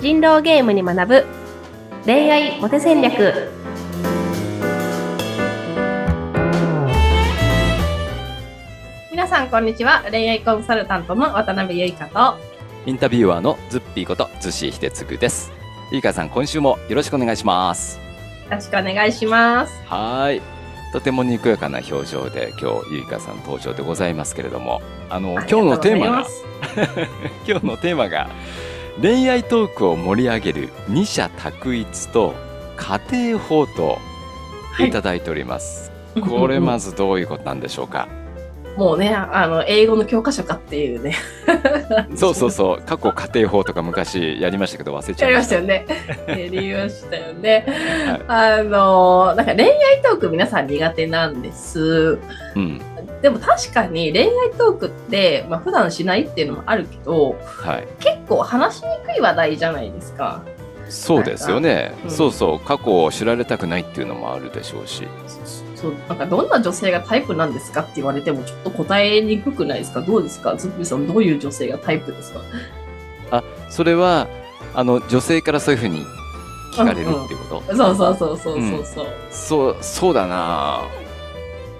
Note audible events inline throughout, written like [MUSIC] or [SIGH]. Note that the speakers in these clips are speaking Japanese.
人狼ゲームに学ぶ恋愛モテ戦略皆さんこんにちは恋愛コンサルタントの渡辺由香とインタビュアーのズッピーことズシヒデツグです。いいかさん、今週もよろしくお願いします。よろしくお願いしますはーい。とてもにこやかな表情で今日ゆいかさん登場でございますけれども、あのあ今日のテーマが [LAUGHS] 今日のテーマが恋愛トークを盛り上げる二者択一と家庭法とはいいただいております。これまずどういうことなんでしょうか？もうねあの英語の教科書かっていうね [LAUGHS] そうそうそう。過去家庭法とか昔やりましたけど忘れちやりゃいまし。ましたたよね。やりましたよね。[LAUGHS] あのなんか恋愛トーク皆さん苦手なんです。うん。でも確かに恋愛トークって、まあ普段しないっていうのもあるけど、はい。結構話しにくい話題じゃないですか。そうですよね、うん。そうそう。過去を知られたくないっていうのもあるでしょうし。そうなんかどんな女性がタイプなんですかって言われてもちょっと答えにくくないですか？どうですか？ズッピーさんどういう女性がタイプですか？それはあの女性からそういうふうに聞かれるっていうこと、そうそうそうそうそうそう。そうそうだな。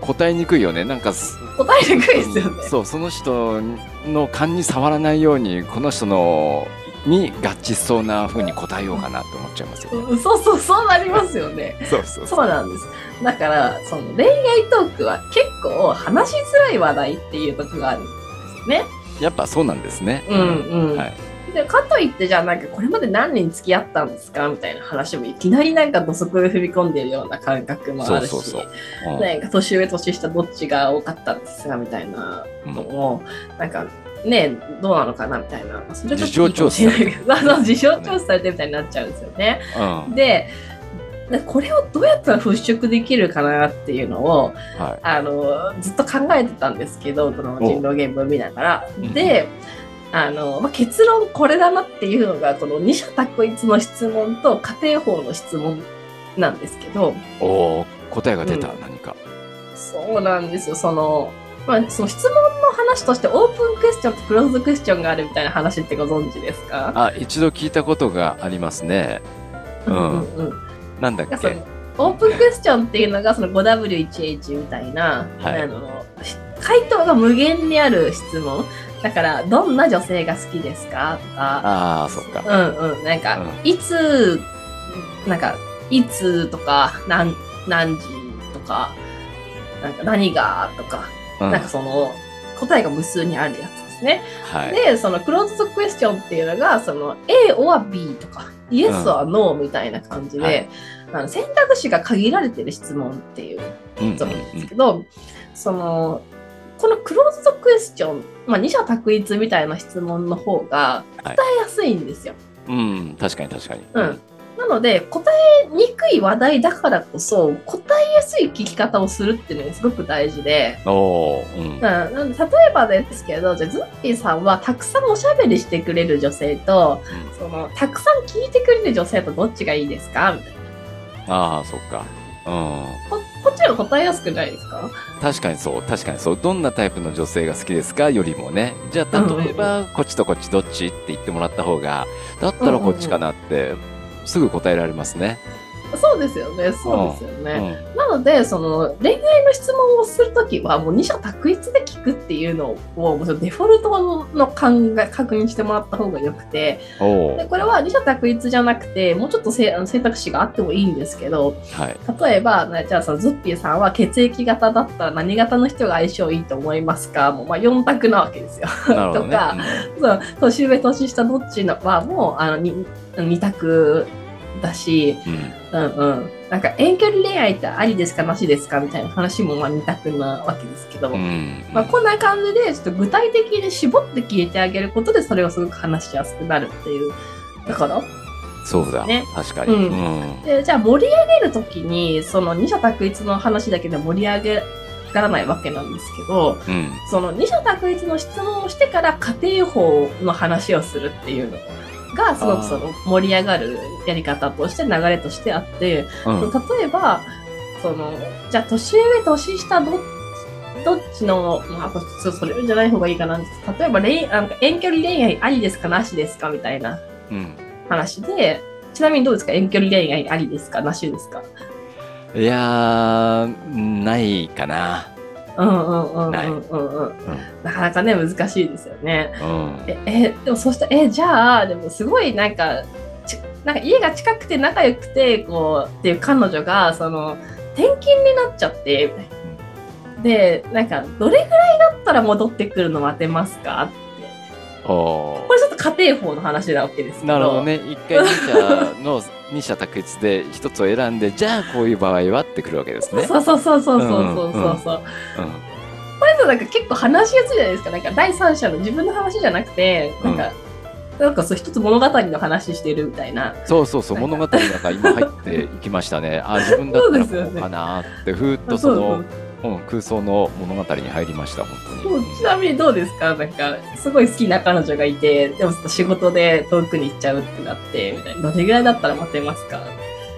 答えにくいよね。なんかす答えにくいですよね。そうその人の勘に触らないようにこの人のに合致しそうなふうに答えようかなって思っちゃいますよね、うんそうそうそうなりますよね。[LAUGHS] そうそうそうなんです。だから、その恋愛トークは結構話しづらい話題っていうところがあるんですね。やっぱそうなんですねうんうん。はいでかといって、じゃあなんかこれまで何人付き合ったんですかみたいな話もいきなりなんか土足で踏み込んでるような感覚もあるし、年上年下どっちが多かったんですかみたいなのも、なんかね、どうなのかなみたいな。[LAUGHS] それちょっと事情調査されてるみたいになっちゃうんですよね。うん。で、でこれをどうやったら払拭できるかなっていうのをはあのずっと考えてたんですけどこの人狼ゲームを見ながら。う。んであの、まあ、結論これだなっていうのがこの二者択一の質問と家庭法の質問なんですけど。お答えが出た、うん。何か。そうなんですよ。その,、まあ、その質問の話としてオープンクエスチョンとクローズドクエスチョンがあるみたいな話ってご存知ですか？あ一度聞いたことがありますね。うん。うんうんなんだっけオープンクエスチョンっていうのがその 5W1H みたいな、はい。あの回答が無限にある質問。だからどんな女性が好きですか？とか。ああそっか。うんうん。なんか、ういつなんかいつとか何何時とかなんか何がとか、うんなんかその答えが無数にあるやつですね。はい。で、そのクローズドクエスチョンっていうのが、その A or B とか、イエス or No みたいな感じで、はい。あの選択肢が限られてる質問っていううんことなんですけど、その、このクローズドクエスチョン、まあ、二者択一みたいな質問の方が答えやすいんですよ。うん、うん、確かに確かに。うん。なので、答えにくい話題だからこそ、答えやすい聞き方をするっていうのがすごく大事で、うん。うん、なんで例えばですけどじゃあズッピーさんはたくさんおしゃべりしてくれる女性とそのたくさん聞いてくれる女性とどっちがいいですか？みたいなああそっか。うん。ここっちが答えやすくないですか？確かにそう確かにそう。どんなタイプの女性が好きですかよりもね。じゃあ例えばこっちとこっちどっちって言ってもらった方がだったらこっちかなってすぐ答えられますね。そうですよね。そうですようね、んなのでその恋愛の質問をするときはもう二者択一で聞くっていうのをもうデフォルトの考え確認してもらった方がよくてでこれは二者択一じゃなくてもうちょっとせあの選択肢があってもいいんですけどはい例えば、なじゃあそのズッピーさんは血液型だったら何型の人が相性いいと思いますか？もうまあ4択なわけですよ。ね。[LAUGHS] とかそう年上年下どっちのはもうあのに2択だし、うん。うんうん、なんか遠距離恋愛ってありですかなしですかみたいな話もまあ2択なわけですけど、うん。うんまあ、こんな感じでちょっと具体的に絞って聞いてあげることでそれをすごく話しやすくなるっていう。ところ。そうだ、ね。確かに。うん。うん。でじゃあ盛り上げるときにその二者択一の話だけで盛り上げらないわけなんですけどうん。その二者択一の質問をしてから家庭法の話をするっていうのがすごくその盛り上がるやり方として流れとしてあって、うん。例えばそのじゃあ年上年下どどっちの、まあ、そそれじゃない方がいいかな。例えば恋なんか遠距離恋愛ありですかなしですかみたいなうん。話で、ちなみにどうですか？遠距離恋愛ありですか？なしですか？いやー、ないかな。うんうんうんうんうんうん。うん。なかなかね、難しいですよね。うん。え、え、でもそしたら、え、じゃあ、でもすごいなんか、ちなんか家が近くて仲良くて、こう、っていう彼女が、その、転勤になっちゃって。で、なんか、どれぐらいだったら戻ってくるの待てますかって。おこれちょっと家庭法の話なわけです。なるほどね。一回二者の [LAUGHS] 二者択一で一つを選んで、じゃあこういう場合はってくるわけですね。そうそうそうそうそうそうそうそう。うんこれとなんか結構話しやすいじゃないですか。なんか第三者の自分の話じゃなくて、なんか、なんかそう一つ物語の話してるみたいな。そうそうそう、物語の中今入っていきましたね。あ、自分だったら [LAUGHS] こうかなって、ふーっとその、うん、空想の物語に入りました、本当に。ちなみにどうですか？なんか、すごい好きな彼女がいて、でも仕事で遠くに行っちゃうってなって、みたいな。どれぐらいだったら待てますか？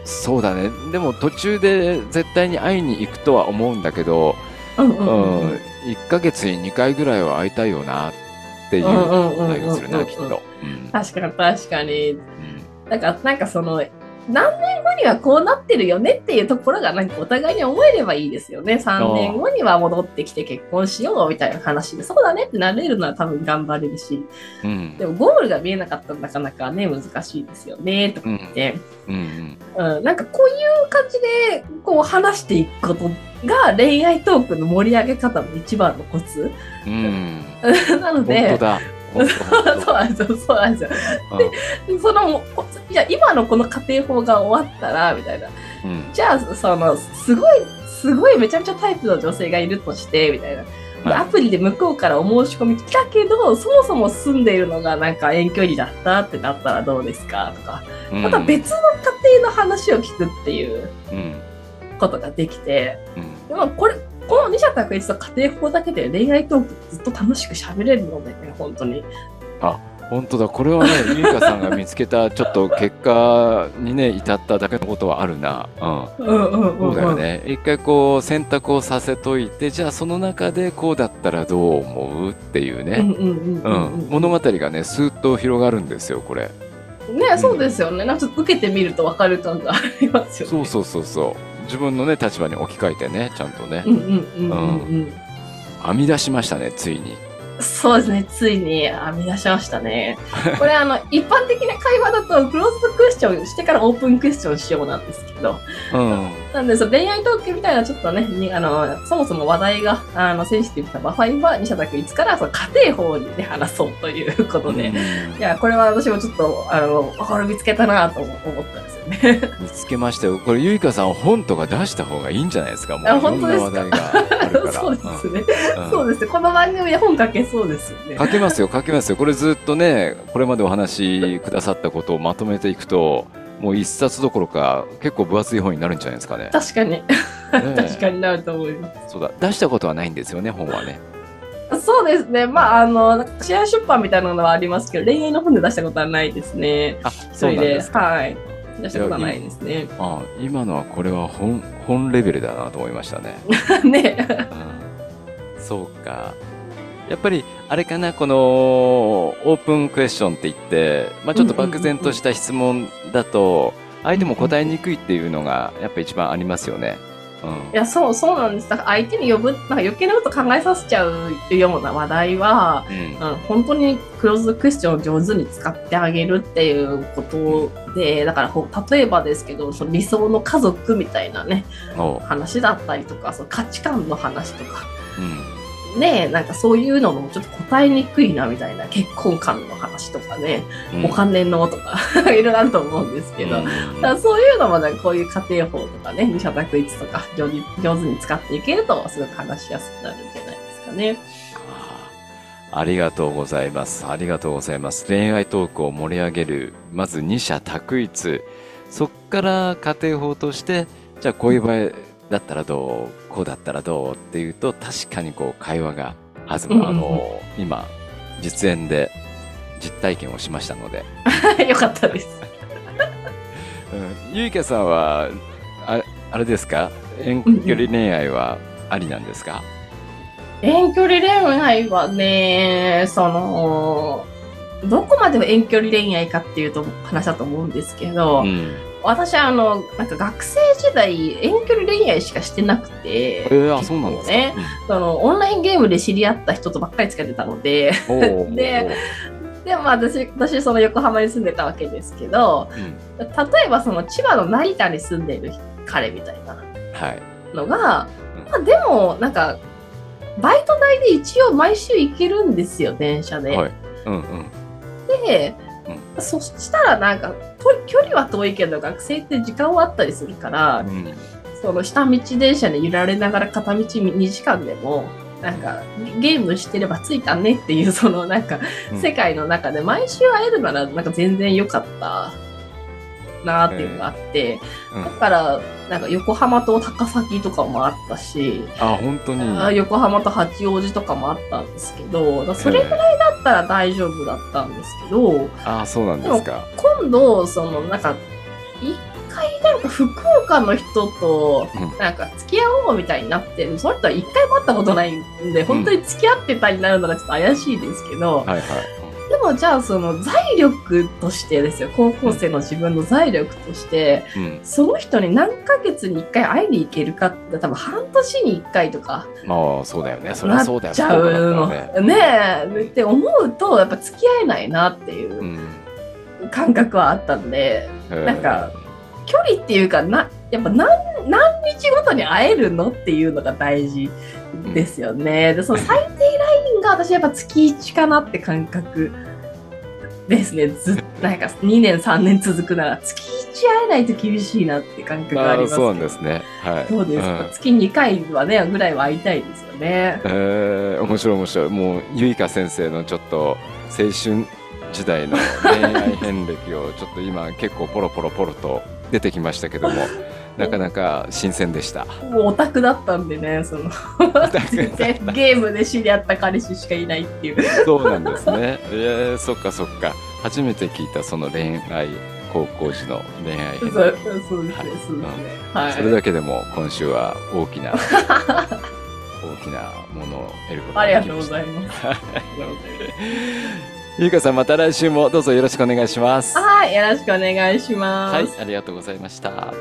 そうだね。でも途中で絶対に会いに行くとは思うんだけど、うんううんうんうんん、1ヶ月に2回ぐらいは会いたいよなっていううんうんうんうん対応するな、きっと。うん確かに確かに。うんなんか、なんかその、何年後にはこうなってるよねっていうところがなんかお互いに思えればいいですよね。3年後には戻ってきて結婚しようみたいな話で、そうだねってなれるのは多分頑張れるし、うんでもゴールが見えなかったらなかなかね、難しいですよね、とか言って。うんうんうん、なんかこういう感じでこう話していくことが恋愛トークの盛り上げ方の一番のコツうん。[LAUGHS] なの本で。本当本そうなんですよ、そうなんですよ。当でその、こじゃあ今のこの家庭法が終わったら、みたいな。うん。うんじゃあ、その、すごい、すごいめちゃめちゃタイプの女性がいるとして、みたいな。でアプリで向こうからお申し込み来たけど、そもそも住んでいるのがなんか遠距離だったってなったらどうですか？とか、うん。また別の家庭の話を聞くっていううん。ことができて、うん。でもこれ、この二者択一と家庭法だけで恋愛トークずっと楽しく喋れるのでね、本当に。本当だこれはね [LAUGHS] ゆいかさんが見つけたちょっと結果にね至っただけのことはあるな、うん、うんうんうん、そうだよ。ね一回こう選択をさせといてじゃあその中でこうだったらどう思うっていうね、うんうんうんううんんうん。物語がねスーッと広がるんですよこれね、そうですよね。なんか受けてみると分かる感がありますよね。そうそうそうそう自分のね立場に置き換えてねちゃんとね、うんうんうんうんうん。編み出しましたねついに。そうですね、ついに編み出しましたね。[LAUGHS] これあの、一般的な会話だと、クローズドクエスチョンしてからオープンクエスチョンしようなんですけど、うん。なんで、その恋愛トークみたいなちょっとね、にあの、そもそも話題が、あの、センシティブな場合は、二者択一から、その家庭法にね、話そうということで、うん。いや、これは私もちょっと、あの、これ見つけたなと思思ったんですよね。見つけましたよこれゆいかさん本とか出した方がいいんじゃないですか？もうあいろんな話本題があるから [LAUGHS] そうですね。うんそうですね。この番組で本書けそうですよね。書けますよ書けますよこれずっとねこれまでお話しくださったことをまとめていくともう一冊どころか結構分厚い本になるんじゃないですかね。確かに。ね [LAUGHS] 確かになると思いまそうだ出したことはないんですよね本はね。す。そうですね。まあ、あの、なんかシェア出版みたいなのはありますけど、恋愛の本で出したことはないですね。あ一そう人で。なんですか。はい。出したことはないですね。あ今のはこれは本本レベルだなと思いましたね。[LAUGHS] ね。うん、そうか。やっぱりあれかなこのオープンクエスチョンって言って、まあ、ちょっと漠然とした質問だと相手も答えにくいっていうのがやっぱ一番ありますよね。いや、そう、そうなんです。だから相手に呼ぶ、なんか余計なこと考えさせちゃうような話題は、うん。本当にクローズドクエスチョンを上手に使ってあげるっていうことで、だから例えばですけど、その理想の家族みたいなね、話だったりとか、その価値観の話とか、うんね、なんかそういうのもちょっと答えにくいなみたいな結婚観の話とかね、うんお金のとか、[LAUGHS] いろいろあると思うんですけど、うんだそういうのもね、こういう家庭法とかね、二者択一とか上手に上手に使っていけると、すごく話しやすくなるんじゃないですかね。あありがとうございます。ありがとうございます。恋愛トークを盛り上げる、まず二者択一。そっから家庭法として、じゃあこういう場合だったらどうこうだったらどうっていうと、確かにこう会話が弾む。うんうんうんあの、今、実演で実体験をしましたので。[LAUGHS] よかったです。[LAUGHS] うん、ゆいかさんは、ああれですか？遠距離恋愛はありなんですか、遠距離恋愛はね、その、どこまでを遠距離恋愛かっていうと話だと思うんですけど、うん。私はあのなんか学生時代遠距離恋愛しかしてなくて、えー、あ、そうなんですか。ねそのオンラインゲームで知り合った人とばっかり使ってたのでで、でまあ私私その横浜に住んでたわけですけどうん、例えばその千葉の成田に住んでる彼みたいなはい。のが、まあ、でもなんかバイト代で一応毎週行けるんですよ電車で。はい。うんうん。で、そしたらなんかと距離は遠いけど学生って時間はあったりするからうんその下道電車に揺られながら片道2時間でもなんかゲームしてれば着いたねっていうそのなんかうん。世界の中で毎週会えるならなんか全然良かったなっていうのがあって、うんだからなんか横浜と高崎とかもあったし、あ、本当に。あ横浜と八王子とかもあったんですけどそれぐらいだったら大丈夫だったんですけど、あ、そうなんですか。今度そのなんか一回なんか福岡の人とうんなんか付き合おうみたいになってるその人は一回も会ったことないんで本当に付き合ってたになるのがちょっと怪しいですけど、はいはい。でもじゃあその財力としてですよ高校生の自分の財力としてうん。その人に何ヶ月に1回会いに行けるかって多分半年に1回とかまあ、そうだよね。そりゃなそうだよっちゃうのねねえって思うとやっぱ付き合えないなっていううん感覚はあったんで。なんか距離っていうかなやっぱ何何日ごとに会えるのっていうのが大事ですよね。でその最低ラインが私やっぱ月1かなって感覚ですね。ずっなんか2年3年続くなら月1会えないと厳しいなって感覚がありますそうなんですね。はい。そうですか、ん月2回はねぐらいは会いたいですよね。えー、面白い面白い。もう、ゆいか先生のちょっと、青春時代の恋愛遍歴を、ちょっと今、結構ポロポロポロと出てきましたけども、なかなか新鮮でした。もうオタクだったんでねそのゲームで知り合った彼氏しかいないっていう。そうなんですね。えー、そっかそっか。初めて聞いたその恋愛、高校時の恋愛そ。そうですね、はい。はい。それだけでも今週は大きな [LAUGHS] 大きなものを得ることがができました。ありがとうございますゆいかさんまた来週もどうぞよろしくお願いしますはい、よろしくお願いします。はいありがとうございました